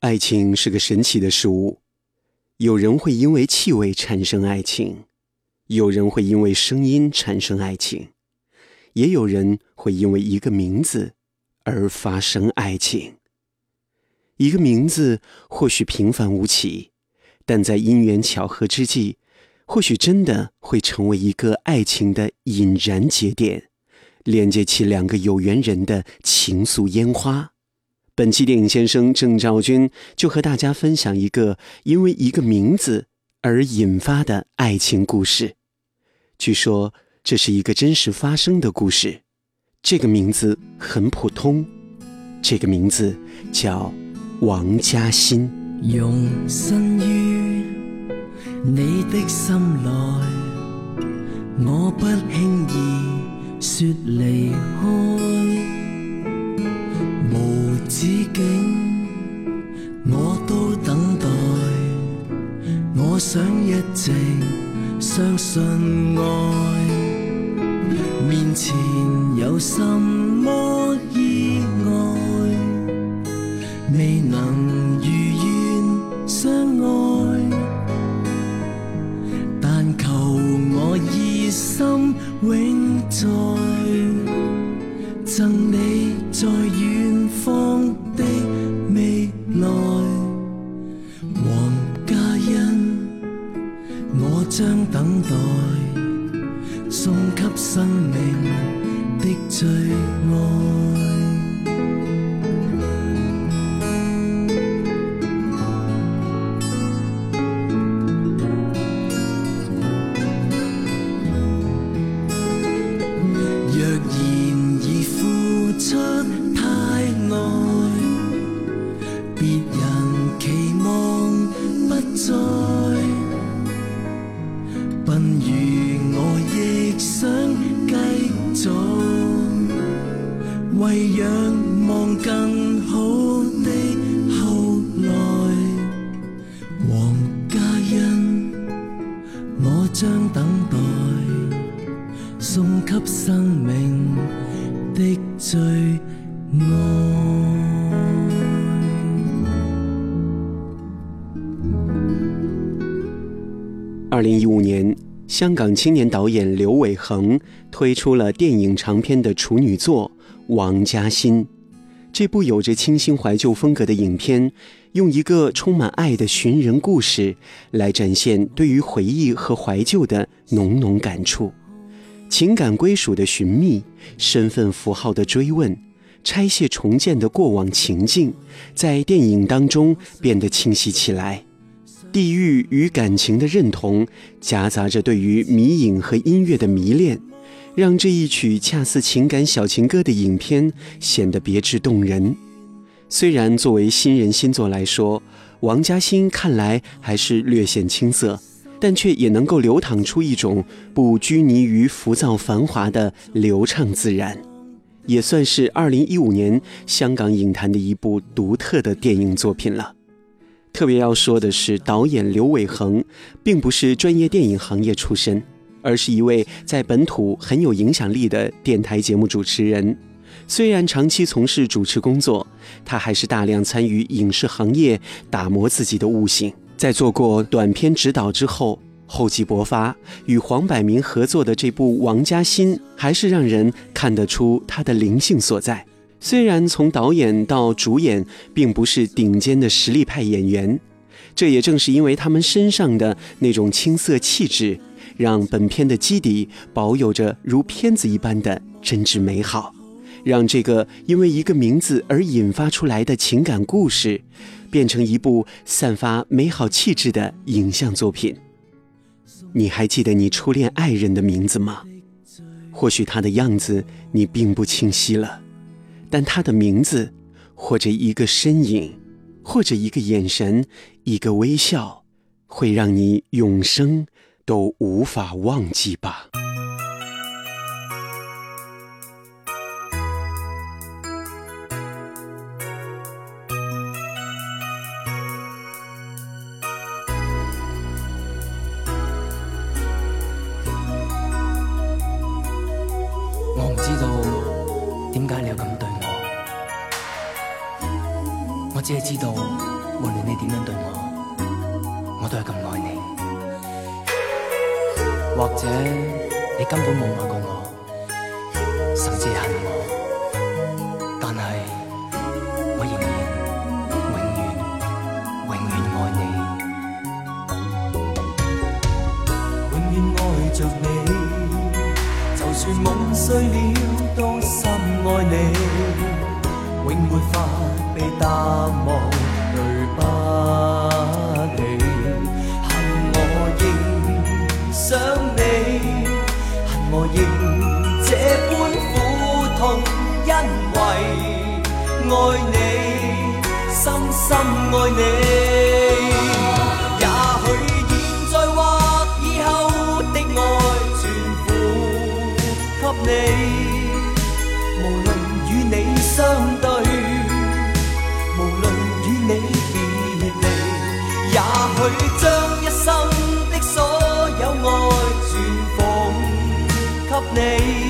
爱情是个神奇的事物，有人会因为气味产生爱情，有人会因为声音产生爱情，也有人会因为一个名字而发生爱情。一个名字或许平凡无奇，但在因缘巧合之际，或许真的会成为一个爱情的引燃节点，连接起两个有缘人的情愫烟花。本期电影先生郑兆军就和大家分享一个因为一个名字而引发的爱情故事。据说这是一个真实发生的故事。这个名字很普通，这个名字叫王嘉欣。用身于你的心内，我不轻易说离开。无止境，我都等待。我想一直相信爱。面前有心将等待送给生命的最爱。若然已付出太耐别人期望不再。我将等待，送给生命的最爱。二零一五年，香港青年导演刘伟恒推出了电影长片的处女作《王家欣》。这部有着清新怀旧风格的影片，用一个充满爱的寻人故事来展现对于回忆和怀旧的浓浓感触，情感归属的寻觅，身份符号的追问，拆卸重建的过往情境，在电影当中变得清晰起来。地域与感情的认同，夹杂着对于迷影和音乐的迷恋，让这一曲恰似情感小情歌的影片显得别致动人。虽然作为新人新作来说，王嘉欣看来还是略显青涩，但却也能够流淌出一种不拘泥于浮躁繁华的流畅自然，也算是2015年香港影坛的一部独特的电影作品了。特别要说的是，导演刘伟恒并不是专业电影行业出身，而是一位在本土很有影响力的电台节目主持人。虽然长期从事主持工作，他还是大量参与影视行业，打磨自己的悟性。在做过短片指导之后，厚积薄发，与黄百鸣合作的这部《王家欣》，还是让人看得出他的灵性所在。虽然从导演到主演并不是顶尖的实力派演员，这也正是因为他们身上的那种青涩气质，让本片的基底保有着如片子一般的真挚美好，让这个因为一个名字而引发出来的情感故事，变成一部散发美好气质的影像作品。你还记得你初恋爱人的名字吗？或许他的样子你并不清晰了。但他的名字，或者一个身影，或者一个眼神，一个微笑，会让你永生都无法忘记吧。我唔知道点解你要咁对我。只系知？道。无论你点样对我，我都系咁爱你。或者你根本冇爱过我，甚至恨我，但系我仍然永远永远爱你，永远爱着你。就算梦碎了，都深爱你，永没法被淡忘，对不起，恨我仍想你，恨我仍这般苦痛，因为爱你，深深爱你。也许现在或以后的爱全付给你，给